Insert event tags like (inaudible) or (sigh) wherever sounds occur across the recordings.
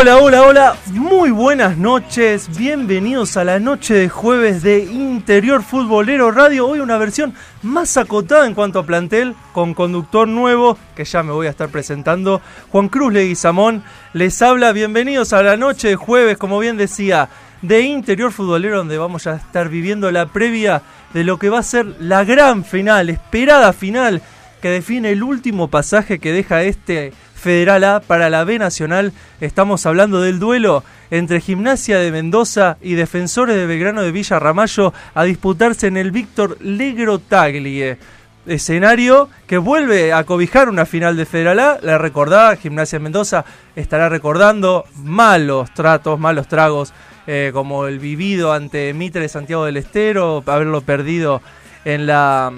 Hola, hola, hola, muy buenas noches, bienvenidos a la noche de jueves de Interior Futbolero Radio, hoy una versión más acotada en cuanto a plantel, con conductor nuevo, que ya me voy a estar presentando, Juan Cruz Leguizamón, les habla, bienvenidos a la noche de jueves, como bien decía, de Interior Futbolero, donde vamos a estar viviendo la previa de lo que va a ser la gran final, esperada final, que define el último pasaje que deja este Federal A para la B Nacional. Estamos hablando del duelo entre Gimnasia de Mendoza y Defensores de Belgrano de Villa Ramallo a disputarse en el Víctor Legro Taglie. Escenario que vuelve a cobijar una final de Federal A. La recordada, Gimnasia Mendoza estará recordando malos tratos, malos tragos, eh, como el vivido ante Mitre de Santiago del Estero, haberlo perdido en la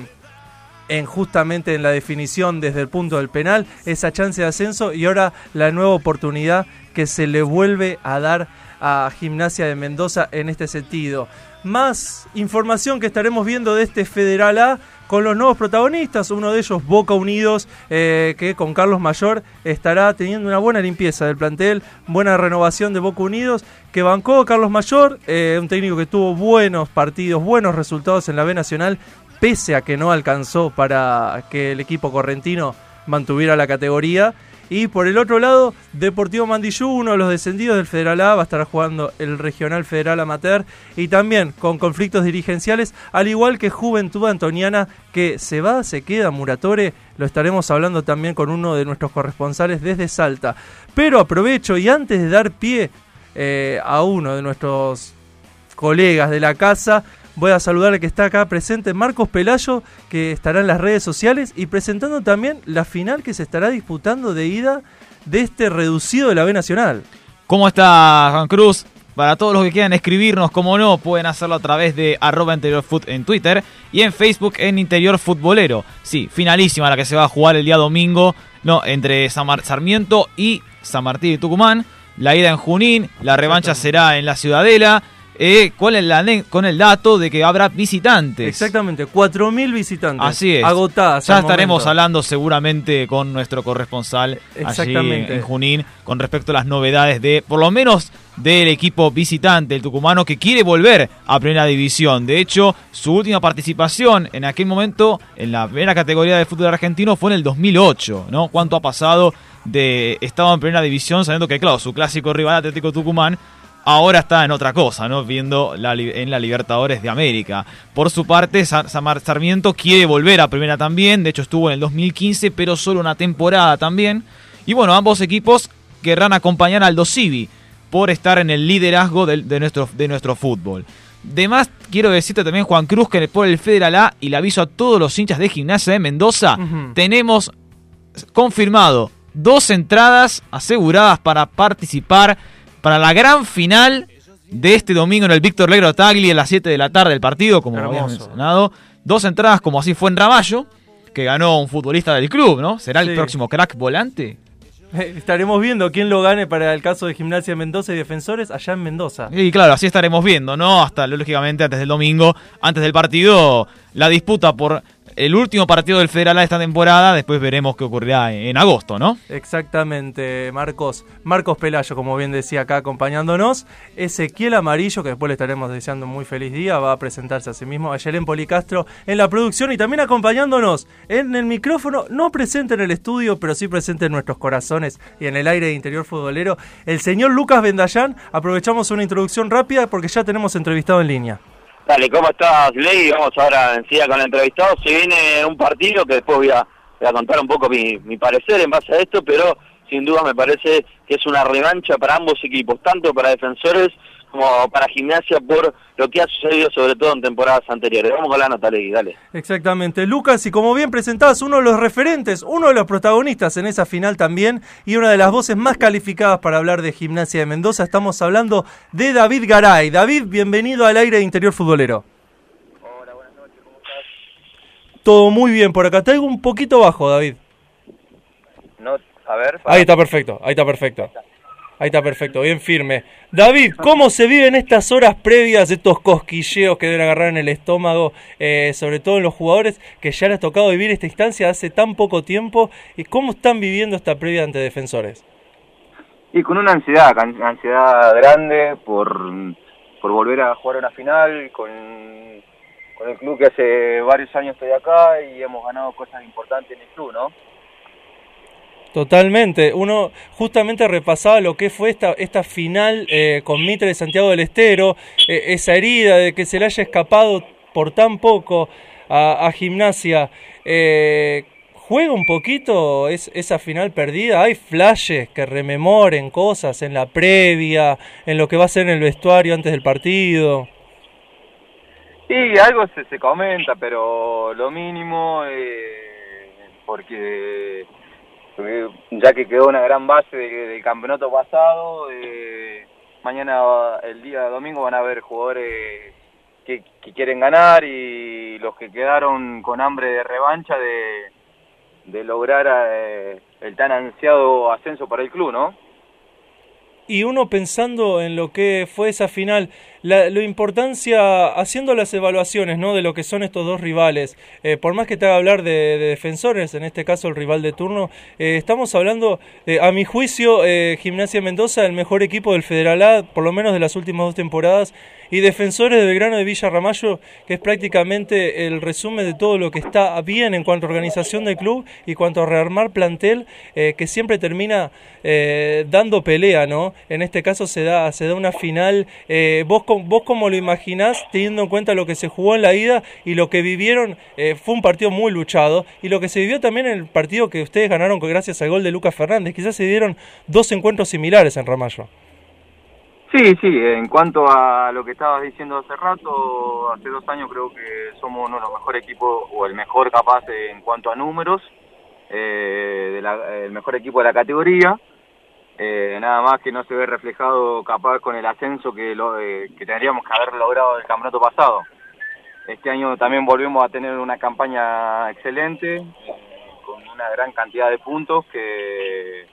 en justamente en la definición desde el punto del penal, esa chance de ascenso y ahora la nueva oportunidad que se le vuelve a dar a Gimnasia de Mendoza en este sentido. Más información que estaremos viendo de este Federal A con los nuevos protagonistas, uno de ellos Boca Unidos, eh, que con Carlos Mayor estará teniendo una buena limpieza del plantel, buena renovación de Boca Unidos, que bancó Carlos Mayor, eh, un técnico que tuvo buenos partidos, buenos resultados en la B Nacional, pese a que no alcanzó para que el equipo correntino mantuviera la categoría. Y por el otro lado, Deportivo Mandillú, uno de los descendidos del Federal A, va a estar jugando el Regional Federal Amateur y también con conflictos dirigenciales, al igual que Juventud Antoniana, que se va, se queda, Muratore, lo estaremos hablando también con uno de nuestros corresponsales desde Salta. Pero aprovecho y antes de dar pie eh, a uno de nuestros colegas de la casa, Voy a saludar al que está acá presente, Marcos Pelayo, que estará en las redes sociales y presentando también la final que se estará disputando de ida de este reducido de la B Nacional. ¿Cómo está Juan Cruz? Para todos los que quieran escribirnos, como no, pueden hacerlo a través de arroba interiorfoot en Twitter y en Facebook en Interior Futbolero. Sí, finalísima la que se va a jugar el día domingo, no, entre Sarmiento y San Martín de Tucumán. La ida en Junín, la revancha será en la Ciudadela. Eh, ¿Cuál es la con el dato de que habrá visitantes? Exactamente, 4.000 visitantes. Así es. Agotadas. Ya estaremos momento. hablando seguramente con nuestro corresponsal allí Exactamente. en Junín con respecto a las novedades de, por lo menos, del equipo visitante, el tucumano, que quiere volver a Primera División. De hecho, su última participación en aquel momento en la primera categoría de fútbol argentino fue en el 2008, ¿no? ¿Cuánto ha pasado de estado en Primera División sabiendo que, claro, su clásico rival Atlético Tucumán ahora está en otra cosa, ¿no? Viendo la, en la Libertadores de América. Por su parte, Sarmiento quiere volver a primera también. De hecho, estuvo en el 2015, pero solo una temporada también. Y bueno, ambos equipos querrán acompañar al Dosivi por estar en el liderazgo de, nuestro, de nuestro fútbol. De más, quiero decirte también, Juan Cruz, que por el Federal A, y le aviso a todos los hinchas de gimnasia de Mendoza, tenemos confirmado dos entradas aseguradas para participar para la gran final de este domingo en el Víctor Legro Tagli a las 7 de la tarde el partido, como habíamos mencionado. Dos entradas como así fue en Ramallo, que ganó un futbolista del club, ¿no? ¿Será el Sí. próximo crack volante? Eh, Estaremos viendo quién lo gane para el caso de Gimnasia Mendoza y Defensores allá en Mendoza. Y claro, así estaremos viendo, ¿no? Hasta lógicamente antes del domingo, antes del partido, la disputa por el último partido del Federal A esta temporada, después veremos qué ocurrirá en agosto, ¿no? Exactamente, Marcos. Marcos Pelayo, como bien decía acá acompañándonos. Ezequiel Amarillo, que después le estaremos deseando un muy feliz día, va a presentarse a sí mismo. Ayelen Policastro en la producción y también acompañándonos en el micrófono, no presente en el estudio, pero sí presente en nuestros corazones y en el aire de interior futbolero, el señor Lucas Bendayán. Aprovechamos una introducción rápida porque ya tenemos entrevistado en línea. Dale, ¿cómo estás, Ley? Vamos ahora enseguida con el entrevistado. Se viene un partido que después voy a, voy a contar un poco mi, mi parecer en base a esto, pero sin duda me parece que es una revancha para ambos equipos, tanto para defensores como para gimnasia por lo que ha sucedido sobre todo en temporadas anteriores. Vamos con la nota, Legui, dale. Exactamente, Lucas, y como bien presentabas, uno de los referentes, uno de los protagonistas en esa final también, y una de las voces más calificadas para hablar de gimnasia de Mendoza, estamos hablando de David Garay. David, bienvenido al aire de Interior Futbolero. Hola, buenas noches, ¿cómo estás? Todo muy bien, por acá te oigo un poquito bajo, David. No, a ver. Ahí está perfecto, ahí está perfecto. Ahí está perfecto, bien firme. David, ¿cómo se viven estas horas previas, estos cosquilleos que deben agarrar en el estómago, eh, sobre todo en los jugadores que ya les ha tocado vivir esta instancia hace tan poco tiempo? ¿Y cómo están viviendo esta previa ante defensores? Y con una ansiedad, ansiedad grande por, por volver a jugar una final con, con el club que hace varios años estoy acá y hemos ganado cosas importantes en el club, ¿no? Totalmente. Uno justamente repasaba lo que fue esta, esta final eh, con Mitre de Santiago del Estero, eh, esa herida de que se le haya escapado por tan poco a, gimnasia. Eh, ¿Juega un poquito es, esa final perdida? ¿Hay flashes que rememoren cosas en la previa, en lo que va a ser en el vestuario antes del partido? Y algo se, se comenta, pero lo mínimo, eh, porque ya que quedó una gran base de- del campeonato pasado, eh, mañana, el día domingo, van a haber jugadores que, que quieren ganar y los que quedaron con hambre de revancha de, de lograr eh, el tan ansiado ascenso para el club, ¿no? Y uno pensando en lo que fue esa final, la, importancia, haciendo las evaluaciones ¿no? de lo que son estos dos rivales, eh, por más que te haga hablar de, de defensores, en este caso el rival de turno, eh, estamos hablando, eh, a mi juicio, eh, Gimnasia Mendoza, el mejor equipo del Federal A, por lo menos de las últimas dos temporadas, y Defensores de Belgrano de Villa Ramallo, que es prácticamente el resumen de todo lo que está bien en cuanto a organización del club y cuanto a rearmar plantel, que siempre termina dando pelea, ¿no? En este caso se da, se da una final. Vos, ¿Vos cómo lo imaginás, teniendo en cuenta lo que se jugó en la ida y lo que vivieron? eh, fue un partido muy luchado y lo que se vivió también en el partido que ustedes ganaron gracias al gol de Lucas Fernández. Quizás se dieron dos encuentros similares en Ramallo. Sí, sí, en cuanto a lo que estabas diciendo hace rato, hace dos años creo que somos uno de los mejores equipos, o el mejor capaz en cuanto a números, eh, de la- el mejor equipo de la categoría, eh, nada más que no se ve reflejado capaz con el ascenso que, lo, eh, que tendríamos que haber logrado el campeonato pasado. Este año también volvemos a tener una campaña excelente, eh, con una gran cantidad de puntos que,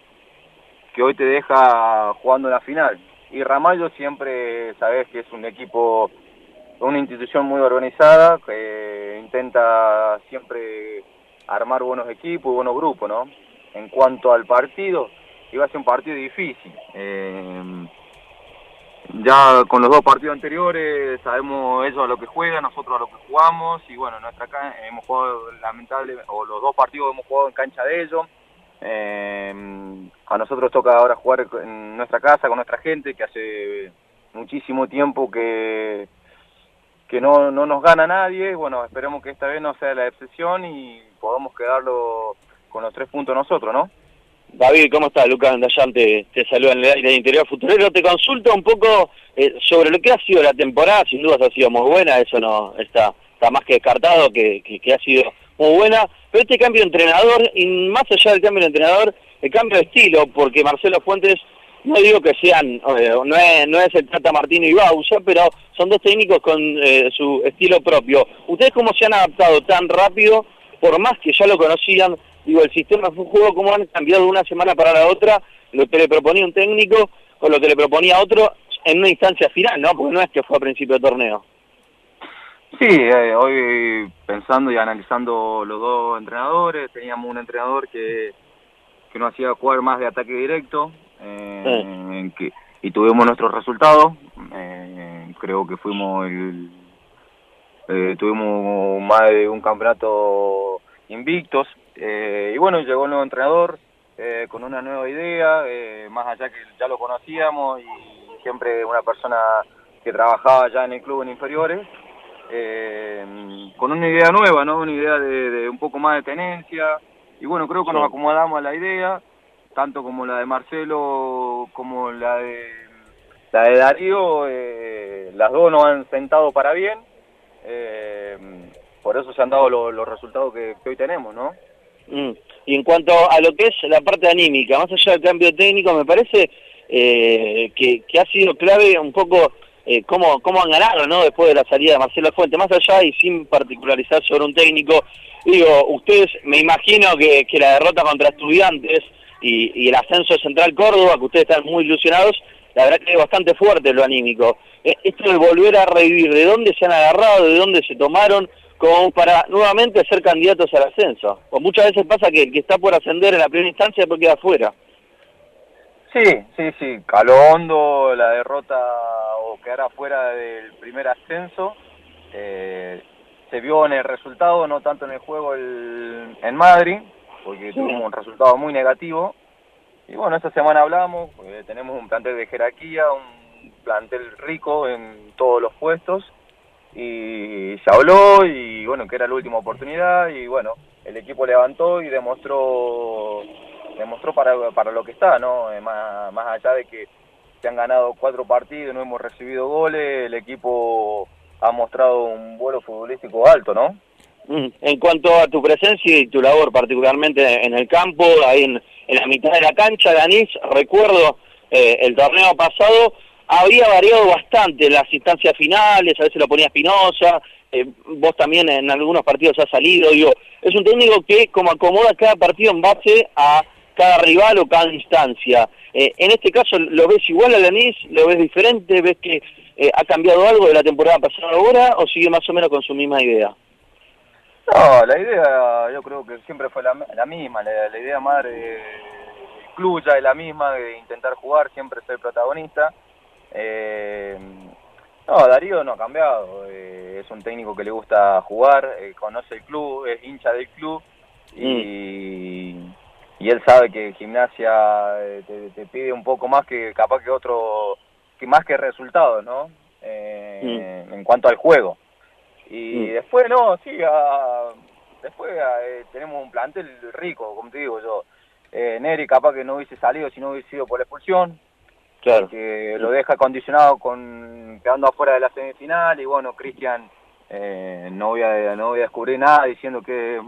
que hoy te deja jugando la final. Y Ramallo siempre, sabes que es un equipo, una institución muy organizada, que intenta siempre armar buenos equipos y buenos grupos, ¿no? En cuanto al partido, iba a ser un partido difícil. Eh, ya con los dos partidos anteriores sabemos ellos a lo que juegan, nosotros a lo que jugamos y bueno, nuestra hemos jugado lamentable o los dos partidos hemos jugado en cancha de ellos. Eh, a nosotros toca ahora jugar en nuestra casa con nuestra gente que hace muchísimo tiempo que que no, no nos gana nadie. Bueno, esperemos que esta vez no sea la excepción y podamos quedarlo con los tres puntos nosotros, ¿no? David, ¿cómo estás? Lucas Andayán te, te saluda en el aire de Interior Futurero. Te consulto un poco eh, sobre lo que ha sido la temporada. Sin dudas ha sido muy buena, eso no está, más que descartado, que ha sido muy buena. Pero este cambio de entrenador, y más allá del cambio de entrenador, el cambio de estilo, porque Marcelo Fuentes, no digo que sean, eh, no, es, no es el Tata Martino y Bausa, pero son dos técnicos con eh, su estilo propio. ¿Ustedes cómo se han adaptado tan rápido, por más que ya lo conocían? Digo, el sistema fue un juego, cómo han cambiado de una semana para la otra, lo que le proponía un técnico con lo que le proponía otro en una instancia final, ¿no? Porque no es que fue a principio de torneo. Sí, eh, hoy pensando y analizando los dos entrenadores, teníamos un entrenador que, que nos hacía jugar más de ataque directo eh, que, y tuvimos nuestros resultados. Eh, creo que fuimos el, eh, tuvimos más de un campeonato invictos y bueno, llegó el nuevo entrenador con una nueva idea, más allá que ya lo conocíamos y siempre una persona que trabajaba ya en el club en inferiores eh, con una idea nueva, ¿no? Una idea de, un poco más de tenencia. Y bueno, creo que nos acomodamos a la idea, tanto como la de Marcelo como la de la de Darío, eh, las dos nos han sentado para bien. Eh, por eso se han dado los resultados que, hoy tenemos, ¿no? Mm. Y en cuanto a lo que es la parte anímica, más allá del cambio técnico, me parece eh, que, ha sido clave un poco eh, cómo, cómo han ganado ¿no? después de la salida de Marcelo Fuente. Más allá y sin particularizar sobre un técnico, digo, ustedes, me imagino que, que la derrota contra estudiantes y, y, el ascenso de Central Córdoba, que ustedes están muy ilusionados, la verdad que es bastante fuerte lo anímico. Eh, esto de volver a revivir, ¿de dónde se han agarrado, de dónde se tomaron, como para nuevamente ser candidatos al ascenso? O muchas veces pasa que el que está por ascender en la primera instancia después queda afuera. Sí, sí, sí, caló hondo la derrota o quedar fuera del primer ascenso. Eh, se vio en el resultado, no tanto en el juego en Madrid, porque tuvimos un resultado muy negativo. Y bueno, esta semana hablamos, tenemos un plantel de jerarquía, un plantel rico en todos los puestos. Y se habló y bueno, que era la última oportunidad y bueno, el equipo levantó y demostró demostró para, para lo que está, ¿no? Eh, más, más allá de que se han ganado cuatro partidos, no hemos recibido goles, el equipo ha mostrado un vuelo futbolístico alto, ¿no? Mm, en cuanto a tu presencia y tu labor, particularmente en el campo, ahí en, la mitad de la cancha, Danís, recuerdo eh, el torneo pasado, había variado bastante las instancias finales, a veces lo ponía Espinosa, eh, vos también en algunos partidos has salido, digo, es un técnico que como acomoda cada partido en base a cada rival o cada instancia. Eh, en este caso, ¿lo ves igual a Lanís? ¿Lo ves diferente? ¿Ves que eh, ha cambiado algo de la temporada pasada ahora o sigue más o menos con su misma idea? No, la idea yo creo que siempre fue la, misma, la, idea madre del club ya es la misma, de intentar jugar, siempre ser protagonista. Eh, no, Darío no ha cambiado, es un técnico que le gusta jugar, conoce el club, es hincha del club y... Mm y él sabe que gimnasia eh, te, pide un poco más que capaz que otro, que más que resultados, ¿no? Eh, mm. En cuanto al juego. Y mm. después, no, sí, después eh, tenemos un plantel rico, como te digo yo. Neri capaz que no hubiese salido si no hubiese sido por la expulsión. Claro. Que lo deja condicionado con quedando afuera de la semifinal y bueno, Cristian, no, voy a, no voy a descubrir nada diciendo que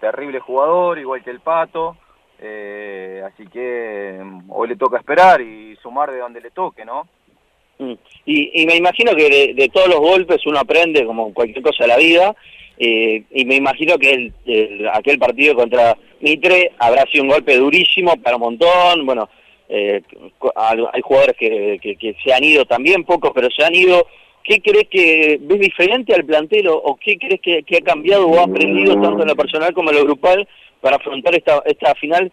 terrible jugador, igual que el Pato, eh, así que mm, hoy le toca esperar y sumar de donde le toque, ¿no? Mm. Y, me imagino que de, todos los golpes uno aprende como cualquier cosa de la vida, eh, y me imagino que el, aquel partido contra Mitre habrá sido un golpe durísimo para un montón, bueno, eh, hay jugadores que, que, se han ido también, pocos, pero se han ido ¿Qué crees que ves diferente al plantel o, qué crees que, que, ha cambiado o ha aprendido tanto en lo personal como en lo grupal para afrontar esta, esta final?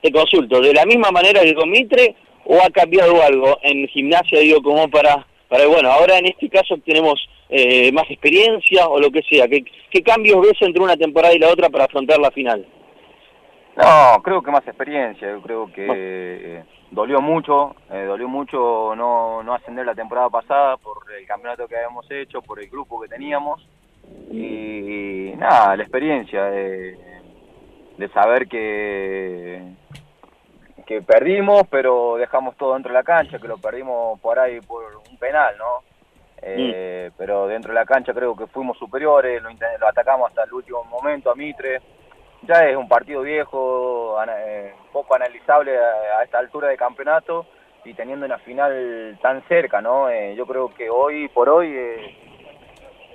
te consulto, ¿de la misma manera que con Mitre o ha cambiado algo en gimnasia, digo, como para, para bueno, ahora en este caso tenemos eh, más experiencia o lo que sea? ¿Qué, ¿Qué cambios ves entre una temporada y la otra para afrontar la final? No, creo que más experiencia, yo creo que eh, dolió mucho, eh, dolió mucho no, no ascender la temporada pasada por el campeonato que habíamos hecho, por el grupo que teníamos y, nada, la experiencia de, de saber que que perdimos, pero dejamos todo dentro de la cancha, que lo perdimos por ahí por un penal, ¿no? Eh, Pero dentro de la cancha creo que fuimos superiores, lo, lo atacamos hasta el último momento a Mitre. Ya es un partido viejo, eh, poco analizable a, a esta altura de campeonato y teniendo una final tan cerca, ¿no? Eh, yo creo que hoy por hoy eh,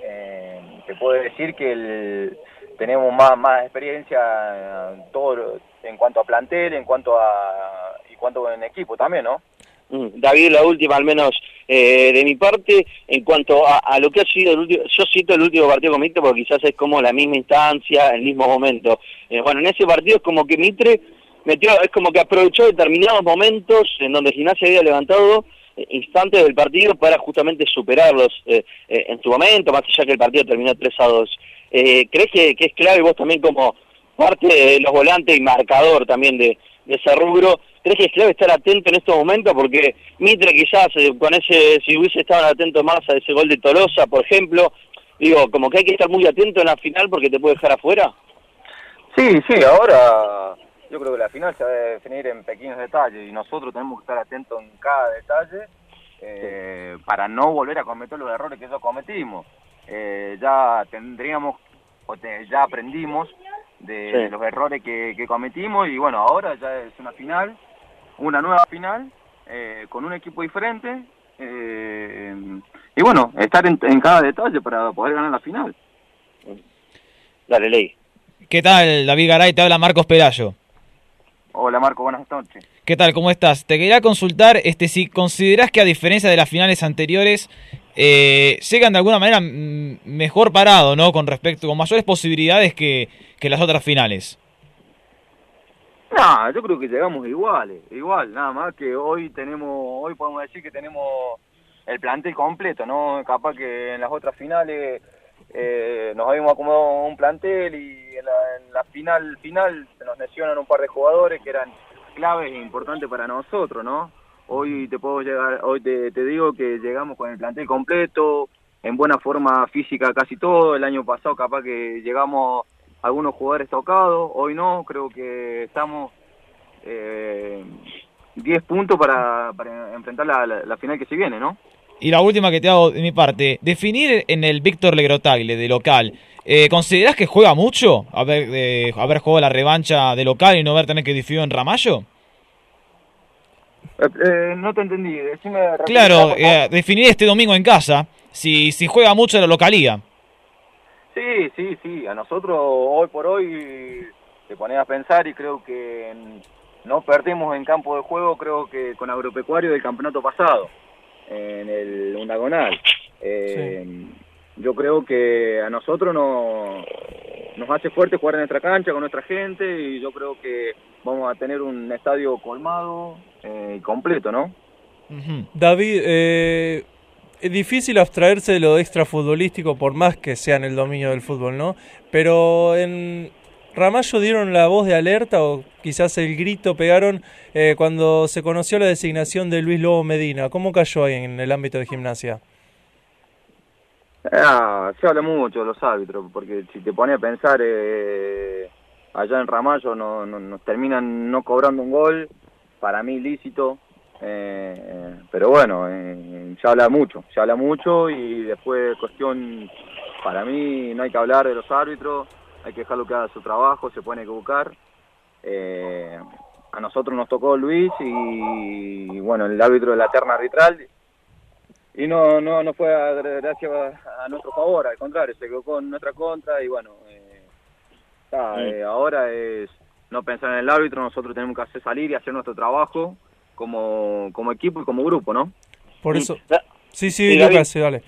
eh, te puedo decir que el- tenemos más, más experiencia eh, todo en cuanto a plantel, en cuanto a y cuanto en equipo también, ¿no? Mm, David, la última al menos eh, de mi parte, en cuanto a, a lo que ha sido el último, yo cito el último partido con Mitre porque quizás es como la misma instancia, el mismo momento. Eh, bueno, en ese partido es como que Mitre metió, es como que aprovechó determinados momentos en donde Gimnasia había levantado eh, instantes del partido para justamente superarlos eh, en su momento, más allá que el partido terminó 3 a 2. Eh, ¿Crees que, que es clave vos también como parte de los volantes y marcador también de, de ese rubro? ¿Crees que es clave estar atento en estos momentos? Porque Mitre quizás eh, con ese, si hubiese estado atento más a ese gol de Tolosa, por ejemplo, digo, como que hay que estar muy atento en la final porque te puede dejar afuera. Sí, sí, ahora yo creo que la final se a definir en pequeños detalles y nosotros tenemos que estar atentos en cada detalle eh, para no volver a cometer los errores que ya cometimos. Eh, ya tendríamos, o te- ya aprendimos de, Sí. los errores que, que cometimos y bueno, ahora ya es una final, una nueva final eh, con un equipo diferente eh, y bueno, estar en, en cada detalle para poder ganar la final. Dale, ley. ¿Qué tal, David Garay? Te habla Marcos Pelayo. Hola Marco, buenas noches. ¿Qué tal? ¿Cómo estás? Te quería consultar este, si considerás que a diferencia de las finales anteriores, eh, llegan de alguna manera mejor parado, ¿no? Con respecto, con mayores posibilidades que, que las otras finales. No, yo creo que llegamos iguales, igual, nada más que hoy tenemos, hoy podemos decir que tenemos el plantel completo, ¿no? Capaz que en las otras finales eh, nos habíamos acomodado un plantel y en la, en la final final se nos lesionan un par de jugadores que eran claves e importantes para nosotros, ¿no? Hoy te puedo llegar, hoy te, digo que llegamos con el plantel completo, en buena forma física casi todo, el año pasado capaz que llegamos algunos jugadores tocados, hoy no, creo que estamos eh, 10 puntos para, enfrentar la, final que se viene, ¿no? Y la última que te hago de mi parte, definir en el Víctor Legrotagle de local, eh, ¿considerás que juega mucho haber, eh, haber jugado la revancha de local y no haber tener que definir en Ramallo? Eh, eh, no te entendí, decime... Claro, eh, definir este domingo en casa, si, si juega mucho la localía. Sí, sí, sí, a nosotros hoy por hoy te pones a pensar y creo que no perdimos en campo de juego, creo que con Agropecuario del campeonato pasado, en el Undagonal. Eh, Yo creo que a nosotros no, nos hace fuerte jugar en nuestra cancha, con nuestra gente, y yo creo que vamos a tener un estadio colmado eh, y completo, ¿no? David, eh, es difícil abstraerse de lo extrafutbolístico por más que sea en el dominio del fútbol, ¿no? Pero en Ramallo dieron la voz de alerta o quizás el grito pegaron eh, cuando se conoció la designación de Luis Lobo Medina. ¿Cómo cayó ahí en el ámbito de gimnasia? Ah, se habla mucho de los árbitros, porque si te pones a pensar, eh, allá en Ramallo no, no- nos terminan no cobrando un gol, para mí lícito, eh, pero bueno, eh, habla mucho, se habla mucho y después cuestión, para mí no hay que hablar de los árbitros, hay que dejarlo que haga su trabajo, se pueden equivocar. Eh, a nosotros nos tocó Luis y, bueno, el árbitro de la terna arbitral y no no no fue a- gracias a, a nuestro favor, al contrario, se equivocó en nuestra contra y bueno, eh, eh, ahora es no pensar en el árbitro, nosotros tenemos que hacer salir y hacer nuestro trabajo como, como equipo y como grupo, ¿no? Por eso... Sí, sí, Sí, David. Lucas, sí, dale.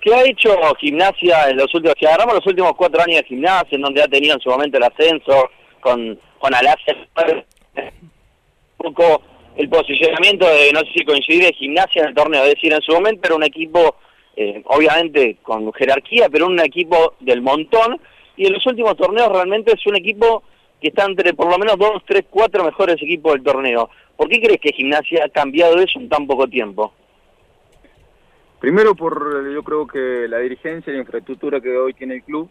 ¿Qué ha hecho Gimnasia en los últimos, si agarramos los últimos cuatro años de Gimnasia, en donde ha tenido en su momento el ascenso con, con Alasia, un poco el posicionamiento de, no sé si coincidir, de Gimnasia en el torneo, es decir, en su momento era un equipo eh, obviamente con jerarquía, pero un equipo del montón, y en los últimos torneos realmente es un equipo que está entre por lo menos dos, tres, cuatro mejores equipos del torneo. ¿Por qué crees que Gimnasia ha cambiado eso en tan poco tiempo? Primero por, yo creo que la dirigencia y la infraestructura que hoy tiene el club,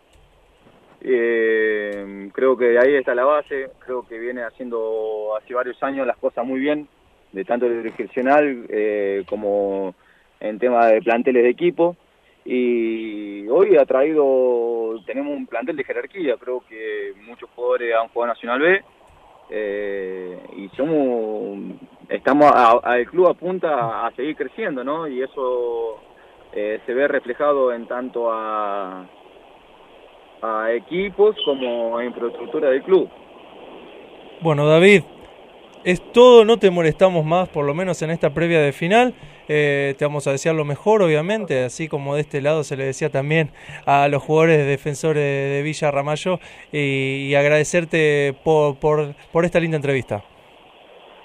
eh, creo que ahí está la base, creo que viene haciendo hace varios años las cosas muy bien, de tanto de direccional eh, como en tema de planteles de equipo y hoy ha traído, tenemos un plantel de jerarquía, creo que muchos jugadores han jugado Nacional B eh, y somos, estamos, el club apunta a seguir creciendo, ¿no? Y eso eh, se ve reflejado en tanto a, a equipos como a infraestructura del club. Bueno, David, es todo, no te molestamos más, por lo menos en esta previa de final. Eh, te vamos a desear lo mejor, obviamente, así como de este lado se le decía también a los jugadores defensores de Villa Ramallo y, agradecerte por, por, por, esta linda entrevista.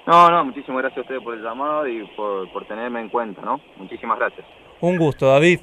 No, no, muchísimas gracias a ustedes por el llamado y por, por tenerme en cuenta, ¿no? Muchísimas gracias. Un gusto, David.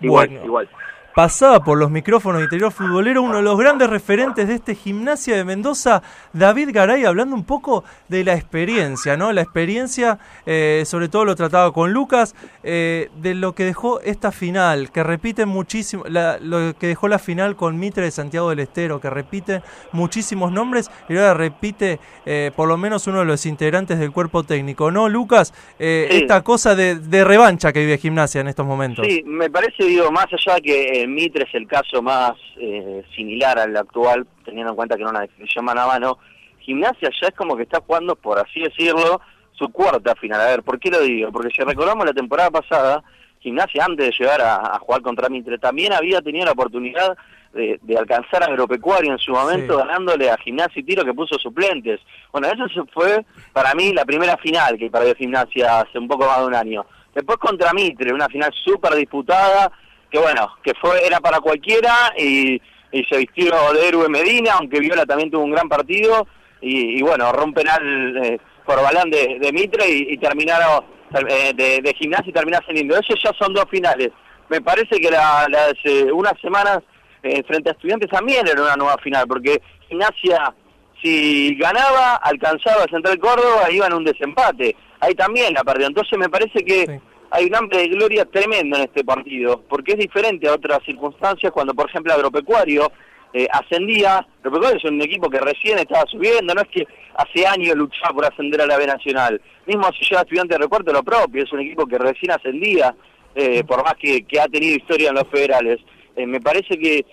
Igual, igual pasaba por los micrófonos de interior futbolero uno de los grandes referentes de este gimnasia de Mendoza, David Garay, hablando un poco de la experiencia, ¿no? La experiencia, eh, sobre todo lo trataba con Lucas, eh, de lo que dejó esta final, que repite muchísimo, lo que dejó la final con Mitre de Santiago del Estero, que repite muchísimos nombres y ahora repite eh, por lo menos uno de los integrantes del cuerpo técnico, ¿no, Lucas? Esta cosa de, de, revancha que vive gimnasia en estos momentos. Sí, me parece, digo, más allá que Mitre es el caso más eh, similar al actual, teniendo en cuenta que no una definición mano a mano. Gimnasia ya es como que está jugando, por así decirlo, su cuarta final. A ver, ¿por qué lo digo? Porque si recordamos la temporada pasada, Gimnasia antes de llegar a, jugar contra Mitre también había tenido la oportunidad de, alcanzar a Agropecuario en su momento ganándole a Gimnasia y Tiro que puso suplentes. Bueno, eso fue para mí la primera final que perdió Gimnasia hace un poco más de un año. Después contra Mitre, una final súper disputada, que bueno, que fue era para cualquiera y, se vistió de héroe Medina, aunque Viola también tuvo un gran partido y, bueno, rompen al eh, por balán de, Mitre y, terminaron eh, de, gimnasia y terminaron saliendo. Esos ya son dos finales. Me parece que la, las eh, unas semanas frente a estudiantes también era una nueva final, porque gimnasia si ganaba, alcanzaba a Central Córdoba, iba en un desempate. Ahí también la perdió. Entonces me parece que hay un hambre de gloria tremendo en este partido, porque es diferente a otras circunstancias cuando, por ejemplo, Agropecuario eh, ascendía. Agropecuario es un equipo que recién estaba subiendo, no es que hace años luchaba por ascender a la B Nacional. Mismo si llega estudiante de recuerdo lo propio, es un equipo que recién ascendía, eh, por más que, ha tenido historia en los federales. Eh, me parece que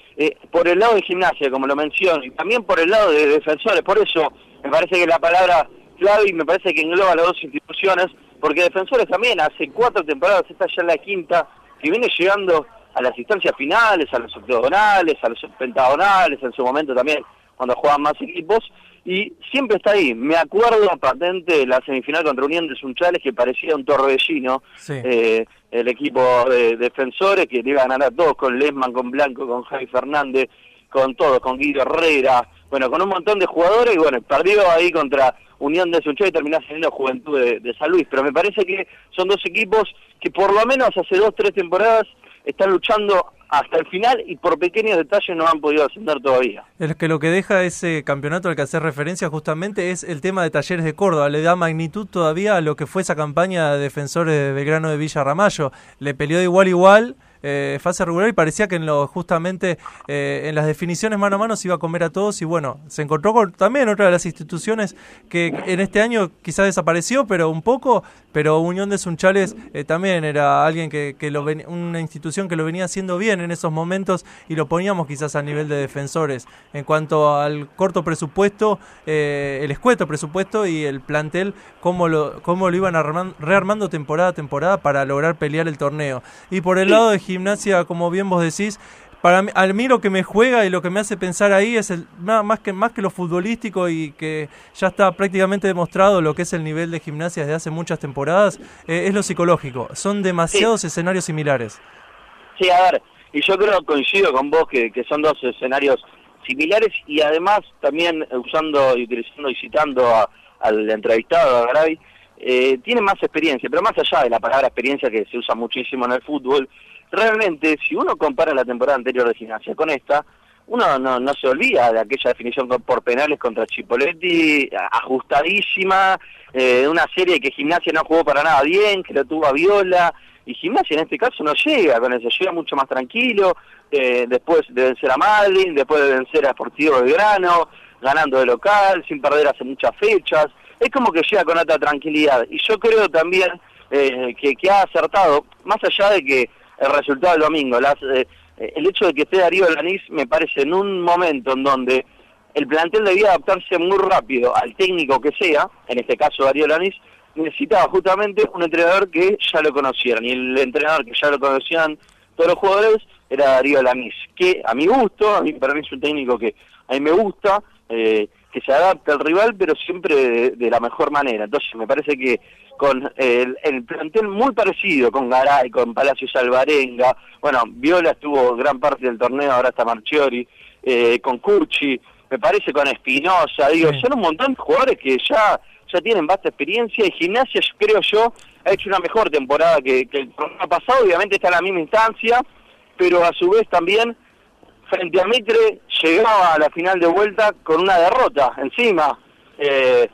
por el lado de gimnasia, como lo menciono, y también por el lado de defensores, por eso me parece que la palabra clave y me parece que engloba las dos instituciones, porque Defensores también hace cuatro temporadas, está ya en la quinta, que viene llegando a las instancias finales, a los octogonales, a los pentagonales, en su momento también, cuando juegan más equipos, y siempre está ahí. Me acuerdo patente de la semifinal contra Unión de Sunchales que parecía un torbellino, eh, el equipo de defensores que le iba a ganar a todos, con Lesman, con Blanco, con Javi Fernández, con todos, con Guido Herrera, bueno, con un montón de jugadores, y bueno, perdió ahí contra Unión de Sunchales y terminó saliendo Juventud de, San Luis. Pero me parece que son dos equipos que por lo menos hace dos, tres temporadas están luchando hasta el final y por pequeños detalles no han podido ascender todavía. Es que lo que deja ese campeonato al que hacer referencia justamente es el tema de Talleres de Córdoba. Le da magnitud todavía a lo que fue esa campaña de defensores de Belgrano de Villa Ramallo. Le peleó de igual igual eh, fase regular y parecía que en lo, justamente eh, en las definiciones mano a mano se iba a comer a todos y bueno, se encontró con también otra de las instituciones que en este año quizás desapareció, pero un poco, pero Unión de Sunchales eh, también era alguien que, que lo una institución que lo venía haciendo bien en esos momentos y lo poníamos quizás a nivel de defensores. En cuanto al corto presupuesto, el escueto presupuesto y el plantel, cómo lo, cómo lo iban rearmando temporada a temporada para lograr pelear el torneo. Y por el lado de gimnasia, como bien vos decís, para mí, al mí lo que me juega y lo que me hace pensar ahí es el, más, que, más que lo futbolístico y que ya está prácticamente demostrado lo que es el nivel de gimnasia desde hace muchas temporadas, eh, es lo psicológico. Son demasiados escenarios similares. Sí, a ver, y yo creo, coincido con vos, que, que son dos escenarios similares y además también usando y utilizando y citando al entrevistado, a Garay, eh, tiene más experiencia, pero más allá de la palabra experiencia que se usa muchísimo en el fútbol, realmente si uno compara la temporada anterior de gimnasia con esta, uno no, no se olvida de aquella definición por penales contra Chipoletti, ajustadísima, eh, una serie que Gimnasia no jugó para nada bien, que lo tuvo a Viola, y Gimnasia en este caso no llega con eso, llega mucho más tranquilo, eh, después de vencer a Madrid, después de vencer a Sportivo Belgrano, ganando de local, sin perder hace muchas fechas, es como que llega con otra tranquilidad, y yo creo también eh, que, que ha acertado, más allá de que el resultado del domingo, las, eh, el hecho de que esté Darío Lanís me parece en un momento en donde el plantel debía adaptarse muy rápido al técnico que sea, en este caso Darío Lanís, necesitaba justamente un entrenador que ya lo conocieran, y el entrenador que ya lo conocían todos los jugadores era Darío Lanís, que a mi gusto, a mí para mí es un técnico que a mí me gusta, eh, que se adapta al rival, pero siempre de, de la mejor manera. Entonces me parece que con el, el plantel muy parecido, con Garay, con Palacios Alvarenga, bueno, Viola estuvo gran parte del torneo, ahora está Marchiori, eh, con Curchi, me parece con Espinosa, digo, Sí. son un montón de jugadores que ya ya tienen vasta experiencia y Gimnasia, creo yo, ha hecho una mejor temporada que, que el torneo pasado, obviamente está en la misma instancia, pero a su vez también frente a Mitre llegaba a la final de vuelta con una derrota encima, eh,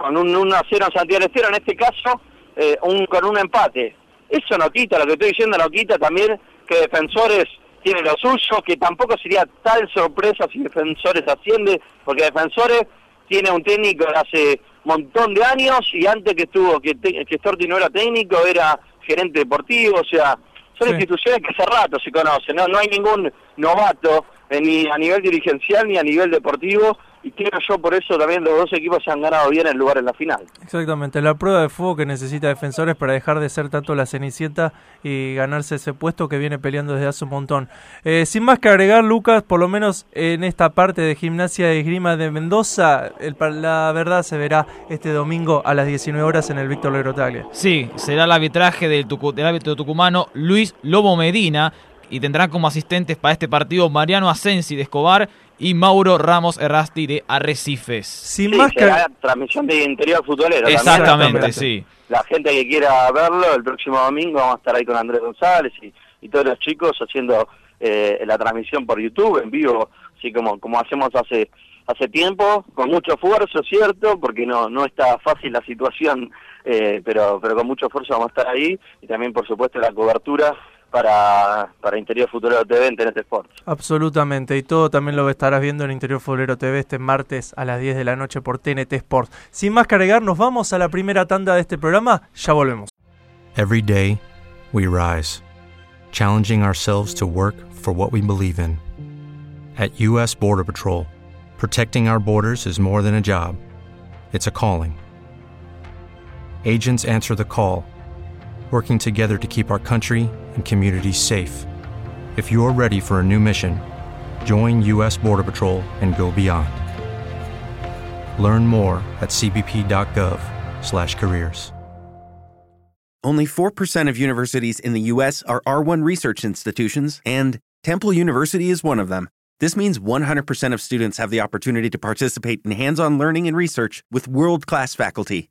con un 1 a 0 en Santiago del Estero, en este caso eh, un, con un empate. Eso no quita, lo que estoy diciendo no quita también que Defensores tiene lo suyo, que tampoco sería tal sorpresa si Defensores asciende, porque Defensores tiene un técnico de hace montón de años y antes que estuvo, que, te- que Storti no era técnico, era gerente deportivo, o sea, son Sí. instituciones que hace rato se conocen, no, no hay ningún novato eh, ni a nivel dirigencial ni a nivel deportivo y creo yo por eso también los dos equipos se han ganado bien el lugar en la final. Exactamente, la prueba de fuego que necesita defensores para dejar de ser tanto la cenicienta y ganarse ese puesto que viene peleando desde hace un montón. Eh, sin más que agregar, Lucas, por lo menos en esta parte de gimnasia y esgrima de Mendoza, el, la verdad se verá este domingo a las 19 horas en el Víctor Legrotaglia. Sí, será el arbitraje del, tucu- del árbitro tucumano Luis Lobo Medina y tendrán como asistentes para este partido Mariano Asensi de Escobar y Mauro Ramos Errasti de Arrecifes. Sin Sí, más que... será transmisión de interior futbolero. Exactamente. sí. La gente que quiera verlo, el próximo domingo vamos a estar ahí con Andrés González y, y todos los chicos haciendo eh, la transmisión por YouTube en vivo, así como, como hacemos hace hace tiempo, con mucho esfuerzo, ¿cierto? Porque no no está fácil la situación, eh, pero pero con mucho esfuerzo vamos a estar ahí y también, por supuesto, la cobertura para, para Interior Futuro TV en TNT Sports. Absolutamente, y todo también lo estarás viendo en Interior Futbolero TV este martes a las 10 de la noche por TNT Sports. Sin más que agregar, nos vamos a la primera tanda de este programa, ya volvemos. Every day, we rise, challenging ourselves to work for what we believe in. At U.S. Border Patrol, protecting our borders is more than a job, it's a calling. Agents answer the call, working together to keep our country and communities safe. If you're ready for a new mission, join U.S. Border Patrol and go beyond. Learn more at cbp.gov/careers. Only 4% of universities in the U.S. are R1 research institutions, and Temple University is one of them. This means 100% of students have the opportunity to participate in hands on learning and research with world class faculty.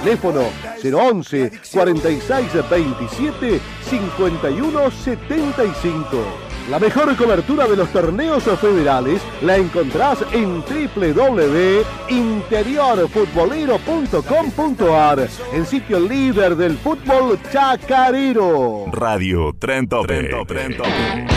Teléfono 011 46 27 51 75. La mejor cobertura de los torneos federales la encontrás en www.interiorfutbolero.com.ar, el sitio líder del fútbol chacarero. Radio Trento. Trento. Quiero